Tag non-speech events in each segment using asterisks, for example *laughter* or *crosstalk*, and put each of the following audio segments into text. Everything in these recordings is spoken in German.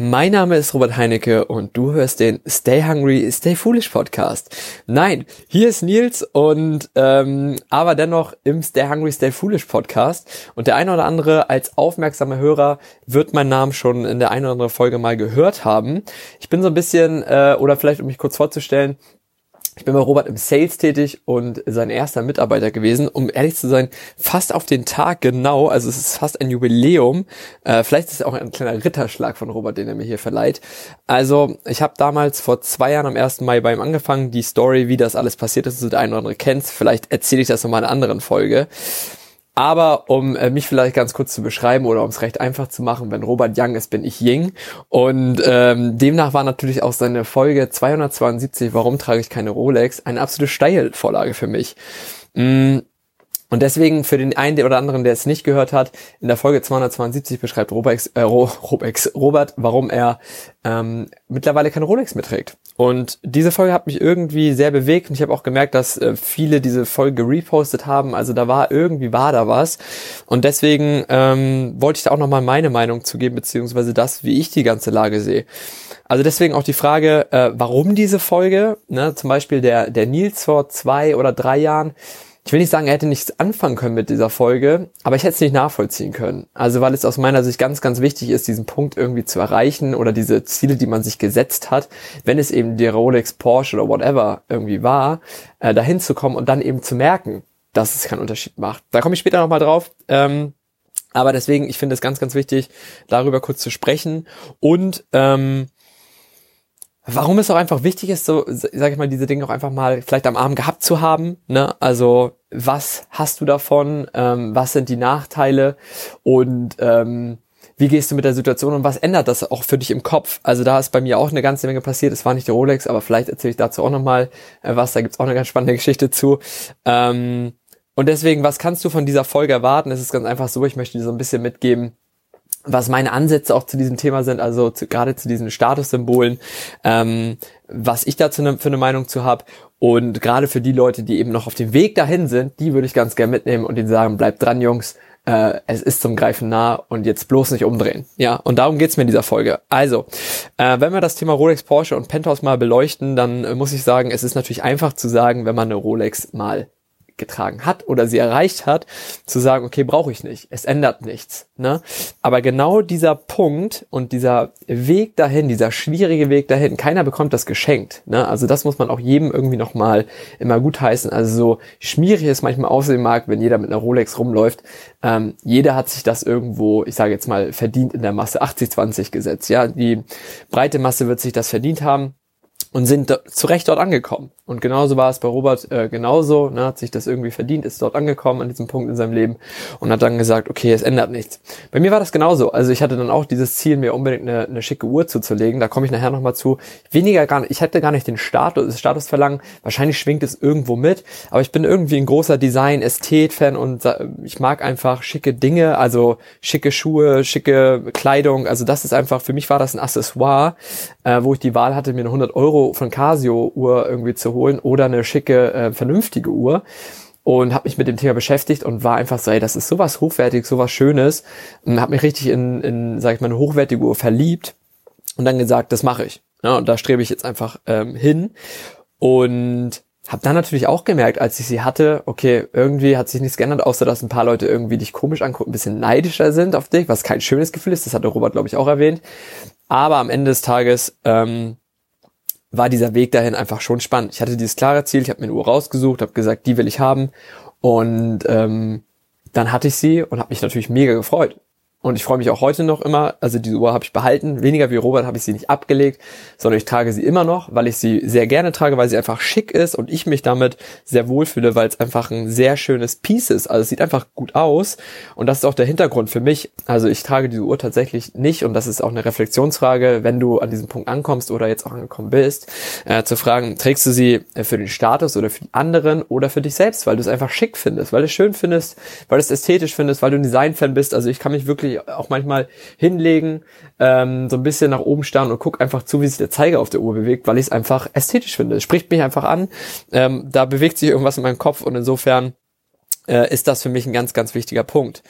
Mein Name ist Robert Heinecke und du hörst den Stay Hungry, Stay Foolish Podcast. Nein, hier ist Nils und ähm, aber dennoch im Stay Hungry, Stay Foolish Podcast. Und der eine oder andere als aufmerksamer Hörer wird meinen Namen schon in der einen oder anderen Folge mal gehört haben. Ich bin so ein bisschen, äh, oder vielleicht um mich kurz vorzustellen, ich bin bei Robert im Sales tätig und sein erster Mitarbeiter gewesen. Um ehrlich zu sein, fast auf den Tag genau. Also es ist fast ein Jubiläum. Äh, vielleicht ist es auch ein kleiner Ritterschlag von Robert, den er mir hier verleiht. Also ich habe damals vor zwei Jahren am 1. Mai bei ihm angefangen. Die Story, wie das alles passiert ist, so der eine oder andere kennt. Vielleicht erzähle ich das nochmal in einer anderen Folge. Aber um äh, mich vielleicht ganz kurz zu beschreiben oder um es recht einfach zu machen, wenn Robert Young ist, bin ich Ying. Und ähm, demnach war natürlich auch seine Folge 272, warum trage ich keine Rolex, eine absolute Steilvorlage für mich. Mm, und deswegen für den einen oder anderen, der es nicht gehört hat, in der Folge 272 beschreibt Robex, äh, Robex, Robert, warum er ähm, mittlerweile keine Rolex mehr trägt. Und diese Folge hat mich irgendwie sehr bewegt und ich habe auch gemerkt, dass äh, viele diese Folge repostet haben. Also da war irgendwie war da was. Und deswegen ähm, wollte ich da auch nochmal meine Meinung zu geben, beziehungsweise das, wie ich die ganze Lage sehe. Also deswegen auch die Frage, äh, warum diese Folge? Ne? Zum Beispiel der, der Nils vor zwei oder drei Jahren ich will nicht sagen, er hätte nichts anfangen können mit dieser Folge, aber ich hätte es nicht nachvollziehen können. Also weil es aus meiner Sicht ganz, ganz wichtig ist, diesen Punkt irgendwie zu erreichen oder diese Ziele, die man sich gesetzt hat, wenn es eben die Rolex, Porsche oder whatever irgendwie war, äh, dahin zu kommen und dann eben zu merken, dass es keinen Unterschied macht. Da komme ich später nochmal drauf. Ähm, aber deswegen, ich finde es ganz, ganz wichtig, darüber kurz zu sprechen und ähm, warum es auch einfach wichtig ist, so, sag ich mal, diese Dinge auch einfach mal vielleicht am Abend gehabt zu haben, ne? Also, was hast du davon? Ähm, was sind die Nachteile? Und ähm, wie gehst du mit der Situation und was ändert das auch für dich im Kopf? Also da ist bei mir auch eine ganze Menge passiert. Es war nicht die Rolex, aber vielleicht erzähle ich dazu auch nochmal äh, was. Da gibt's auch eine ganz spannende Geschichte zu. Ähm, und deswegen, was kannst du von dieser Folge erwarten? Es ist ganz einfach so, ich möchte dir so ein bisschen mitgeben, was meine Ansätze auch zu diesem Thema sind, also zu, gerade zu diesen Statussymbolen, ähm, was ich dazu ne, für eine Meinung zu habe. Und gerade für die Leute, die eben noch auf dem Weg dahin sind, die würde ich ganz gerne mitnehmen und ihnen sagen, bleibt dran, Jungs, äh, es ist zum Greifen nah und jetzt bloß nicht umdrehen. Ja, und darum geht's mir in dieser Folge. Also, äh, wenn wir das Thema Rolex, Porsche und Penthouse mal beleuchten, dann äh, muss ich sagen, es ist natürlich einfach zu sagen, wenn man eine Rolex mal getragen hat oder sie erreicht hat, zu sagen, okay, brauche ich nicht, es ändert nichts. Ne? Aber genau dieser Punkt und dieser Weg dahin, dieser schwierige Weg dahin, keiner bekommt das geschenkt. Ne? Also das muss man auch jedem irgendwie nochmal immer gut heißen. Also so schmierig es manchmal aussehen mag, wenn jeder mit einer Rolex rumläuft, ähm, jeder hat sich das irgendwo, ich sage jetzt mal, verdient in der Masse 80-20 gesetzt. Ja, die breite Masse wird sich das verdient haben und sind zu Recht dort angekommen. Und genauso war es bei Robert äh, genauso, ne, hat sich das irgendwie verdient, ist dort angekommen an diesem Punkt in seinem Leben und hat dann gesagt, okay, es ändert nichts. Bei mir war das genauso. Also ich hatte dann auch dieses Ziel, mir unbedingt eine, eine schicke Uhr zuzulegen. Da komme ich nachher nochmal zu. Weniger gar nicht, ich hätte gar nicht den Status, das Statusverlangen. Wahrscheinlich schwingt es irgendwo mit, aber ich bin irgendwie ein großer Design-Ästhet-Fan und ich mag einfach schicke Dinge, also schicke Schuhe, schicke Kleidung. Also das ist einfach, für mich war das ein Accessoire, äh, wo ich die Wahl hatte, mir eine 100 Euro von Casio Uhr irgendwie zu holen oder eine schicke, äh, vernünftige Uhr und habe mich mit dem Thema beschäftigt und war einfach so, ey, das ist sowas hochwertiges, sowas Schönes und habe mich richtig in, in, sag ich mal, eine hochwertige Uhr verliebt und dann gesagt, das mache ich. Ja, und da strebe ich jetzt einfach ähm, hin und habe dann natürlich auch gemerkt, als ich sie hatte, okay, irgendwie hat sich nichts geändert, außer dass ein paar Leute irgendwie dich komisch angucken, ein bisschen neidischer sind auf dich, was kein schönes Gefühl ist. Das hatte Robert, glaube ich, auch erwähnt. Aber am Ende des Tages ähm, war dieser Weg dahin einfach schon spannend. Ich hatte dieses klare Ziel, ich habe mir eine Uhr rausgesucht, habe gesagt, die will ich haben und ähm, dann hatte ich sie und habe mich natürlich mega gefreut. Und ich freue mich auch heute noch immer, also diese Uhr habe ich behalten. Weniger wie Robert habe ich sie nicht abgelegt, sondern ich trage sie immer noch, weil ich sie sehr gerne trage, weil sie einfach schick ist und ich mich damit sehr wohl fühle, weil es einfach ein sehr schönes Piece ist. Also es sieht einfach gut aus und das ist auch der Hintergrund für mich. Also ich trage diese Uhr tatsächlich nicht und das ist auch eine Reflexionsfrage, wenn du an diesem Punkt ankommst oder jetzt auch angekommen bist, äh, zu fragen, trägst du sie äh, für den Status oder für die anderen oder für dich selbst, weil du es einfach schick findest, weil du es schön findest, weil du es ästhetisch findest, weil du ein Design-Fan bist. Also ich kann mich wirklich auch manchmal hinlegen, ähm, so ein bisschen nach oben starren und guck einfach zu, wie sich der Zeiger auf der Uhr bewegt, weil ich es einfach ästhetisch finde. Es spricht mich einfach an. Ähm, da bewegt sich irgendwas in meinem Kopf und insofern äh, ist das für mich ein ganz, ganz wichtiger Punkt.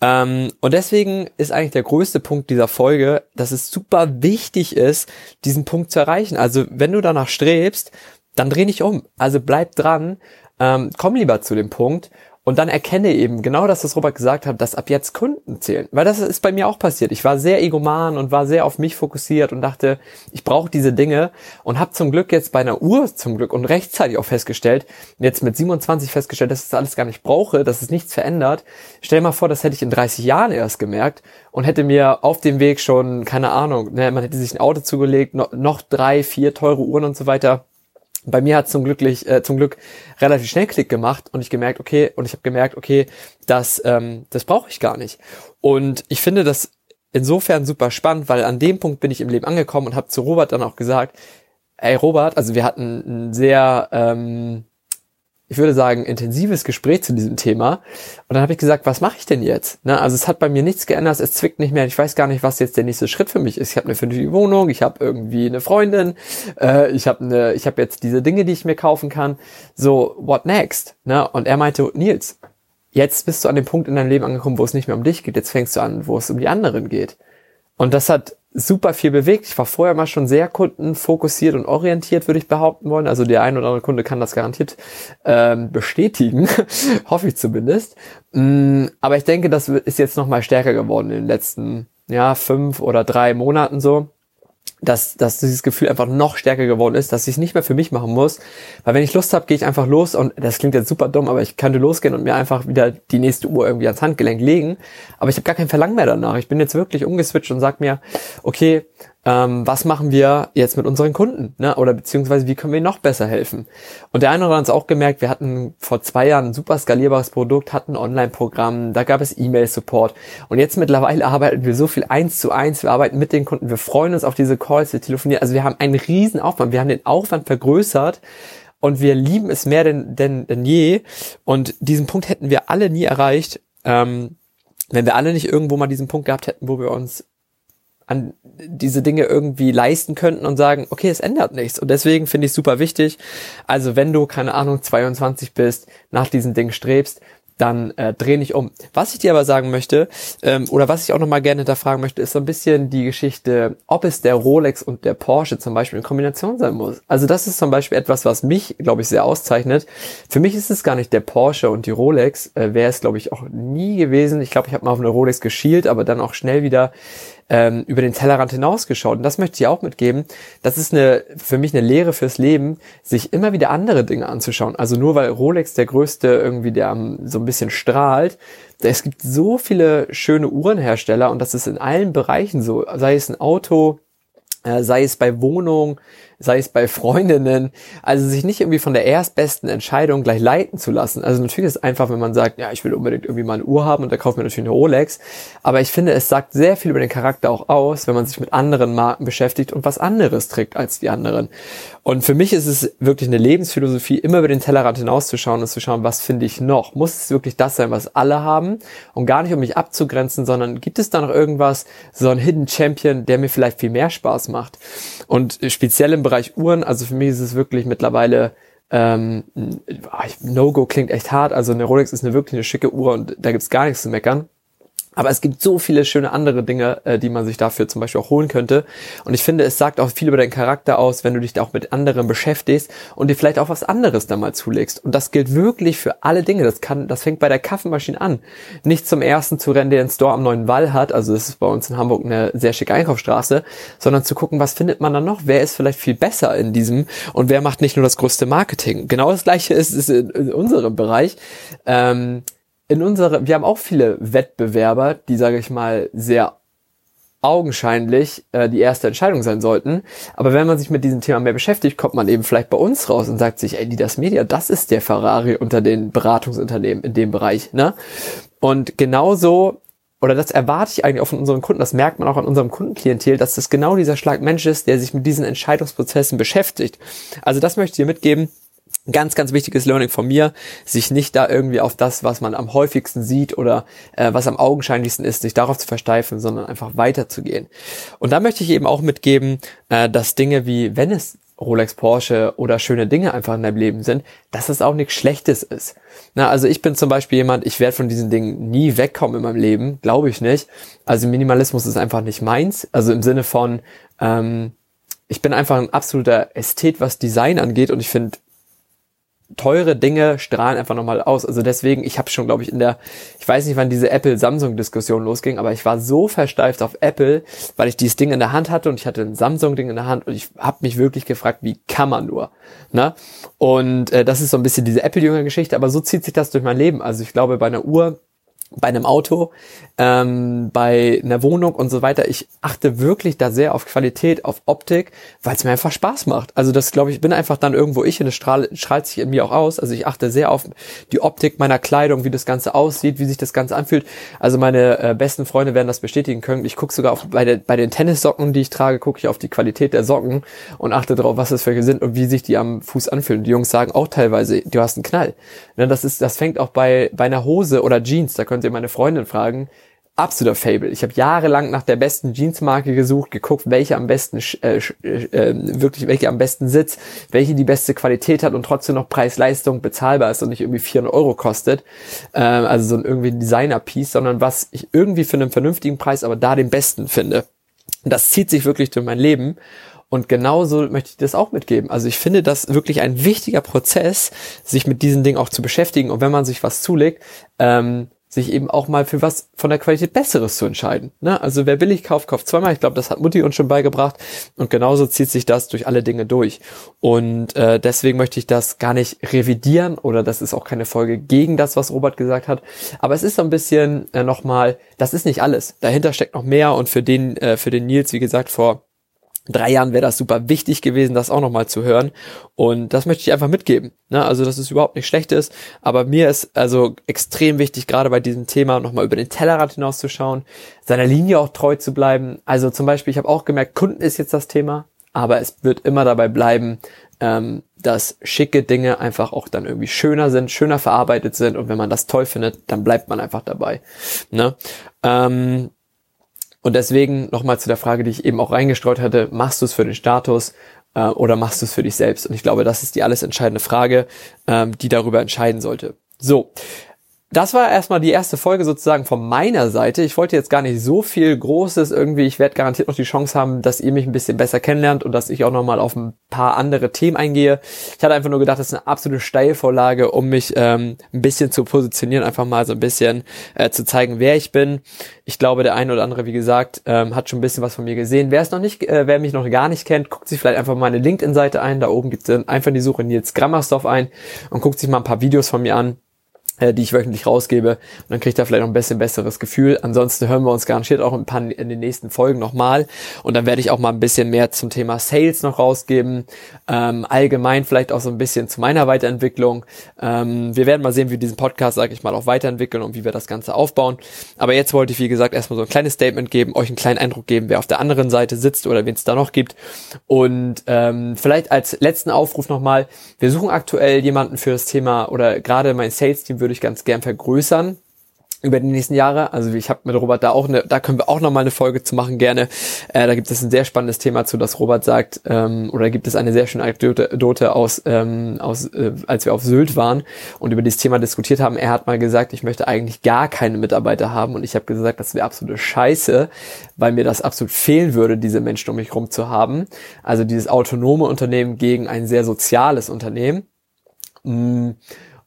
Ähm, und deswegen ist eigentlich der größte Punkt dieser Folge, dass es super wichtig ist, diesen Punkt zu erreichen. Also wenn du danach strebst, dann dreh dich um. Also bleib dran, ähm, komm lieber zu dem Punkt und dann erkenne eben genau das, was Robert gesagt hat, dass ab jetzt Kunden zählen. Weil das ist bei mir auch passiert. Ich war sehr egoman und war sehr auf mich fokussiert und dachte, ich brauche diese Dinge und habe zum Glück jetzt bei einer Uhr zum Glück und rechtzeitig auch festgestellt, jetzt mit 27 festgestellt, dass ich das alles gar nicht brauche, dass es nichts verändert. Stell dir mal vor, das hätte ich in 30 Jahren erst gemerkt und hätte mir auf dem Weg schon, keine Ahnung, ne, man hätte sich ein Auto zugelegt, noch, noch drei, vier teure Uhren und so weiter bei mir hat zum glücklich äh, zum Glück relativ schnell Klick gemacht und ich gemerkt, okay, und ich habe gemerkt, okay, das ähm, das brauche ich gar nicht. Und ich finde das insofern super spannend, weil an dem Punkt bin ich im Leben angekommen und habe zu Robert dann auch gesagt, ey Robert, also wir hatten ein sehr ähm, ich würde sagen, intensives Gespräch zu diesem Thema. Und dann habe ich gesagt, was mache ich denn jetzt? Ne? Also es hat bei mir nichts geändert, es zwickt nicht mehr. Ich weiß gar nicht, was jetzt der nächste Schritt für mich ist. Ich habe eine vernünftige Wohnung, ich habe irgendwie eine Freundin, äh, ich habe eine, ich habe jetzt diese Dinge, die ich mir kaufen kann. So, what next? Ne? Und er meinte, Nils, jetzt bist du an dem Punkt in deinem Leben angekommen, wo es nicht mehr um dich geht. Jetzt fängst du an, wo es um die anderen geht. Und das hat super viel bewegt. Ich war vorher mal schon sehr kundenfokussiert und orientiert, würde ich behaupten wollen. Also der ein oder andere Kunde kann das garantiert ähm, bestätigen, *laughs* hoffe ich zumindest. Mm, aber ich denke, das ist jetzt noch mal stärker geworden in den letzten ja fünf oder drei Monaten so dass, dass dieses Gefühl einfach noch stärker geworden ist, dass ich es nicht mehr für mich machen muss. Weil wenn ich Lust habe, gehe ich einfach los und das klingt jetzt super dumm, aber ich könnte losgehen und mir einfach wieder die nächste Uhr irgendwie ans Handgelenk legen. Aber ich habe gar kein Verlangen mehr danach. Ich bin jetzt wirklich umgeswitcht und sag mir, okay, ähm, was machen wir jetzt mit unseren Kunden? Ne? Oder beziehungsweise wie können wir ihnen noch besser helfen? Und der eine hat es auch gemerkt, wir hatten vor zwei Jahren ein super skalierbares Produkt, hatten ein Online-Programm, da gab es E-Mail-Support. Und jetzt mittlerweile arbeiten wir so viel eins zu eins, wir arbeiten mit den Kunden, wir freuen uns auf diese Calls, wir telefonieren. Also wir haben einen riesen Aufwand, wir haben den Aufwand vergrößert und wir lieben es mehr denn, denn, denn je. Und diesen Punkt hätten wir alle nie erreicht, ähm, wenn wir alle nicht irgendwo mal diesen Punkt gehabt hätten, wo wir uns an diese Dinge irgendwie leisten könnten und sagen, okay, es ändert nichts. Und deswegen finde ich super wichtig. Also wenn du, keine Ahnung, 22 bist, nach diesen Dingen strebst, dann äh, dreh nicht um. Was ich dir aber sagen möchte, ähm, oder was ich auch nochmal gerne hinterfragen möchte, ist so ein bisschen die Geschichte, ob es der Rolex und der Porsche zum Beispiel in Kombination sein muss. Also das ist zum Beispiel etwas, was mich, glaube ich, sehr auszeichnet. Für mich ist es gar nicht der Porsche und die Rolex, äh, wäre es, glaube ich, auch nie gewesen. Ich glaube, ich habe mal auf eine Rolex geschielt, aber dann auch schnell wieder ähm, über den Tellerrand hinausgeschaut. Und das möchte ich auch mitgeben. Das ist eine, für mich eine Lehre fürs Leben, sich immer wieder andere Dinge anzuschauen. Also nur weil Rolex der größte irgendwie, der so ein bisschen strahlt, es gibt so viele schöne Uhrenhersteller und das ist in allen Bereichen so. Sei es ein Auto, äh, sei es bei Wohnungen, sei es bei Freundinnen, also sich nicht irgendwie von der erstbesten Entscheidung gleich leiten zu lassen. Also natürlich ist es einfach, wenn man sagt, ja, ich will unbedingt irgendwie mal eine Uhr haben und da kauft man natürlich eine Rolex, aber ich finde, es sagt sehr viel über den Charakter auch aus, wenn man sich mit anderen Marken beschäftigt und was anderes trägt als die anderen. Und für mich ist es wirklich eine Lebensphilosophie, immer über den Tellerrand hinauszuschauen und zu schauen, was finde ich noch? Muss es wirklich das sein, was alle haben? Und gar nicht, um mich abzugrenzen, sondern gibt es da noch irgendwas, so ein Hidden Champion, der mir vielleicht viel mehr Spaß macht? Und speziell im Bereich Uhren, also für mich ist es wirklich mittlerweile ähm, No-Go klingt echt hart, also eine Rolex ist eine wirklich eine schicke Uhr und da gibt's gar nichts zu meckern. Aber es gibt so viele schöne andere Dinge, äh, die man sich dafür zum Beispiel auch holen könnte. Und ich finde, es sagt auch viel über deinen Charakter aus, wenn du dich da auch mit anderen beschäftigst und dir vielleicht auch was anderes da mal zulegst. Und das gilt wirklich für alle Dinge. Das kann, das fängt bei der Kaffeemaschine an. Nicht zum ersten zu rennen, der einen Store am neuen Wall hat. Also das ist bei uns in Hamburg eine sehr schicke Einkaufsstraße, sondern zu gucken, was findet man dann noch? Wer ist vielleicht viel besser in diesem und wer macht nicht nur das größte Marketing? Genau das gleiche ist es in, in unserem Bereich. Ähm, in unsere, wir haben auch viele Wettbewerber, die, sage ich mal, sehr augenscheinlich äh, die erste Entscheidung sein sollten. Aber wenn man sich mit diesem Thema mehr beschäftigt, kommt man eben vielleicht bei uns raus und sagt sich, ey, die das Media, das ist der Ferrari unter den Beratungsunternehmen in dem Bereich. Ne? Und genauso, oder das erwarte ich eigentlich auch von unseren Kunden, das merkt man auch an unserem Kundenklientel, dass das genau dieser Schlag Mensch ist, der sich mit diesen Entscheidungsprozessen beschäftigt. Also das möchte ich dir mitgeben Ganz, ganz wichtiges Learning von mir, sich nicht da irgendwie auf das, was man am häufigsten sieht oder äh, was am augenscheinlichsten ist, sich darauf zu versteifen, sondern einfach weiterzugehen. Und da möchte ich eben auch mitgeben, äh, dass Dinge wie, wenn es Rolex, Porsche oder schöne Dinge einfach in deinem Leben sind, dass es auch nichts Schlechtes ist. Na, also ich bin zum Beispiel jemand, ich werde von diesen Dingen nie wegkommen in meinem Leben, glaube ich nicht. Also Minimalismus ist einfach nicht meins. Also im Sinne von, ähm, ich bin einfach ein absoluter Ästhet, was Design angeht und ich finde teure Dinge strahlen einfach nochmal aus. Also deswegen, ich habe schon, glaube ich, in der, ich weiß nicht, wann diese Apple-Samsung-Diskussion losging, aber ich war so versteift auf Apple, weil ich dieses Ding in der Hand hatte und ich hatte ein Samsung-Ding in der Hand und ich habe mich wirklich gefragt, wie kann man nur? Ne? Und äh, das ist so ein bisschen diese Apple-Jünger-Geschichte, aber so zieht sich das durch mein Leben. Also ich glaube, bei einer Uhr bei einem Auto, ähm, bei einer Wohnung und so weiter. Ich achte wirklich da sehr auf Qualität, auf Optik, weil es mir einfach Spaß macht. Also das glaube ich, bin einfach dann irgendwo ich und es strahlt, strahlt sich in mir auch aus. Also ich achte sehr auf die Optik meiner Kleidung, wie das Ganze aussieht, wie sich das Ganze anfühlt. Also meine äh, besten Freunde werden das bestätigen können. Ich gucke sogar auf, bei, der, bei den Tennissocken, die ich trage, gucke ich auf die Qualität der Socken und achte darauf, was das für sind und wie sich die am Fuß anfühlen. Die Jungs sagen auch teilweise, du hast einen Knall. Ne, das ist, das fängt auch bei, bei einer Hose oder Jeans, da könnt ihr meine Freundin fragen, absoluter Fable. Ich habe jahrelang nach der besten Jeansmarke gesucht, geguckt, welche am besten äh, äh, wirklich welche am besten sitzt, welche die beste Qualität hat und trotzdem noch Preis-Leistung bezahlbar ist und nicht irgendwie 400 Euro kostet. Äh, also so ein irgendwie Designer-Piece, sondern was ich irgendwie für einen vernünftigen Preis, aber da den besten finde. Das zieht sich wirklich durch mein Leben. Und genauso möchte ich das auch mitgeben. Also ich finde das wirklich ein wichtiger Prozess, sich mit diesen Dingen auch zu beschäftigen. Und wenn man sich was zulegt, ähm, sich eben auch mal für was von der Qualität Besseres zu entscheiden. Ne? Also wer billig kauft, kauft zweimal. Ich glaube, das hat Mutti uns schon beigebracht. Und genauso zieht sich das durch alle Dinge durch. Und äh, deswegen möchte ich das gar nicht revidieren oder das ist auch keine Folge gegen das, was Robert gesagt hat. Aber es ist so ein bisschen äh, nochmal, das ist nicht alles. Dahinter steckt noch mehr und für den, äh, für den Nils, wie gesagt, vor drei Jahren wäre das super wichtig gewesen, das auch nochmal zu hören. Und das möchte ich einfach mitgeben. Ne? Also, dass es überhaupt nicht schlecht ist. Aber mir ist also extrem wichtig, gerade bei diesem Thema nochmal über den Tellerrand hinauszuschauen, seiner Linie auch treu zu bleiben. Also zum Beispiel, ich habe auch gemerkt, Kunden ist jetzt das Thema, aber es wird immer dabei bleiben, ähm, dass schicke Dinge einfach auch dann irgendwie schöner sind, schöner verarbeitet sind. Und wenn man das toll findet, dann bleibt man einfach dabei. Ne? Ähm, und deswegen nochmal zu der Frage, die ich eben auch reingestreut hatte, machst du es für den Status äh, oder machst du es für dich selbst? Und ich glaube, das ist die alles entscheidende Frage, ähm, die darüber entscheiden sollte. So, das war erstmal die erste Folge sozusagen von meiner Seite. Ich wollte jetzt gar nicht so viel Großes irgendwie. Ich werde garantiert noch die Chance haben, dass ihr mich ein bisschen besser kennenlernt und dass ich auch nochmal auf ein paar andere Themen eingehe. Ich hatte einfach nur gedacht, das ist eine absolute Steilvorlage, um mich ähm, ein bisschen zu positionieren, einfach mal so ein bisschen äh, zu zeigen, wer ich bin. Ich glaube, der eine oder andere, wie gesagt, ähm, hat schon ein bisschen was von mir gesehen. Wer es noch nicht, äh, wer mich noch gar nicht kennt, guckt sich vielleicht einfach meine LinkedIn-Seite ein. Da oben gibt es einfach die Suche Nils Grammersdorf ein und guckt sich mal ein paar Videos von mir an die ich wöchentlich rausgebe. Und dann kriegt er vielleicht noch ein bisschen besseres Gefühl. Ansonsten hören wir uns garantiert auch ein paar in den nächsten Folgen nochmal. Und dann werde ich auch mal ein bisschen mehr zum Thema Sales noch rausgeben. Ähm, allgemein vielleicht auch so ein bisschen zu meiner Weiterentwicklung. Ähm, wir werden mal sehen, wie wir diesen Podcast, sage ich mal, auch weiterentwickeln und wie wir das Ganze aufbauen. Aber jetzt wollte ich, wie gesagt, erstmal so ein kleines Statement geben, euch einen kleinen Eindruck geben, wer auf der anderen Seite sitzt oder wen es da noch gibt. Und ähm, vielleicht als letzten Aufruf nochmal, wir suchen aktuell jemanden für das Thema oder gerade mein Sales-Team würde ich ganz gern vergrößern über die nächsten Jahre. Also ich habe mit Robert da auch eine, da können wir auch noch mal eine Folge zu machen gerne. Äh, da gibt es ein sehr spannendes Thema zu, dass Robert sagt, ähm, oder gibt es eine sehr schöne Anekdote aus, ähm, aus äh, als wir auf Sylt waren und über dieses Thema diskutiert haben. Er hat mal gesagt, ich möchte eigentlich gar keine Mitarbeiter haben und ich habe gesagt, das wäre absolute Scheiße, weil mir das absolut fehlen würde, diese Menschen um mich rum zu haben. Also dieses autonome Unternehmen gegen ein sehr soziales Unternehmen. Mm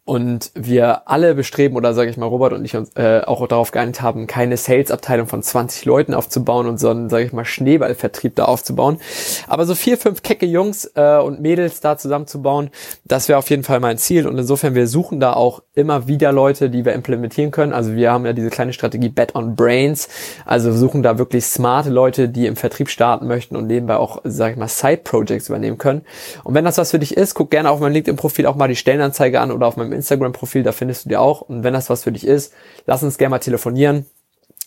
und wir alle bestreben oder sage ich mal Robert und ich uns äh, auch darauf geeinigt haben, keine Sales-Abteilung von 20 Leuten aufzubauen und so einen, sage ich mal, Schneeballvertrieb da aufzubauen. Aber so vier, fünf kecke Jungs äh, und Mädels da zusammenzubauen, das wäre auf jeden Fall mein Ziel und insofern wir suchen da auch immer wieder Leute, die wir implementieren können. Also wir haben ja diese kleine Strategie Bet on Brains, also suchen da wirklich smarte Leute, die im Vertrieb starten möchten und nebenbei auch, sage ich mal, Side-Projects übernehmen können. Und wenn das was für dich ist, guck gerne auf meinem LinkedIn-Profil auch mal die Stellenanzeige an oder auf meinem Instagram-Profil, da findest du die auch. Und wenn das was für dich ist, lass uns gerne mal telefonieren.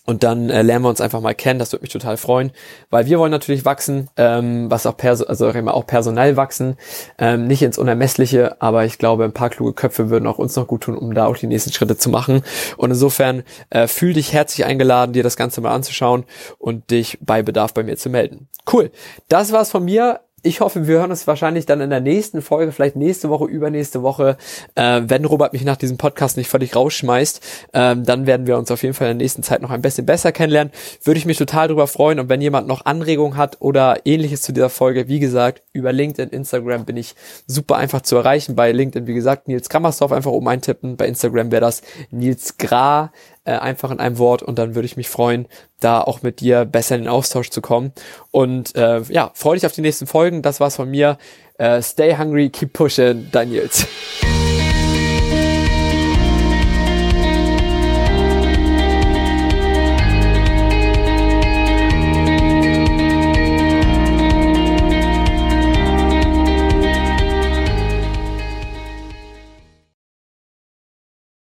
Und dann äh, lernen wir uns einfach mal kennen. Das würde mich total freuen, weil wir wollen natürlich wachsen, ähm, was auch perso also auch personell wachsen, ähm, nicht ins Unermessliche, aber ich glaube, ein paar kluge Köpfe würden auch uns noch gut tun, um da auch die nächsten Schritte zu machen. Und insofern äh, fühl dich herzlich eingeladen, dir das Ganze mal anzuschauen und dich bei Bedarf bei mir zu melden. Cool. Das war's von mir ich hoffe, wir hören uns wahrscheinlich dann in der nächsten Folge, vielleicht nächste Woche, übernächste Woche, äh, wenn Robert mich nach diesem Podcast nicht völlig rausschmeißt, ähm, dann werden wir uns auf jeden Fall in der nächsten Zeit noch ein bisschen besser kennenlernen. Würde ich mich total drüber freuen und wenn jemand noch Anregungen hat oder ähnliches zu dieser Folge, wie gesagt, über LinkedIn, Instagram bin ich super einfach zu erreichen. Bei LinkedIn, wie gesagt, Nils Kammersdorf einfach oben eintippen. Bei Instagram wäre das Nils Gra äh, einfach in einem Wort und dann würde ich mich freuen, da auch mit dir besser in den Austausch zu kommen. Und äh, ja, freue dich auf die nächsten Folgen. Das war's von mir. Äh, stay hungry, keep pushing, Daniels.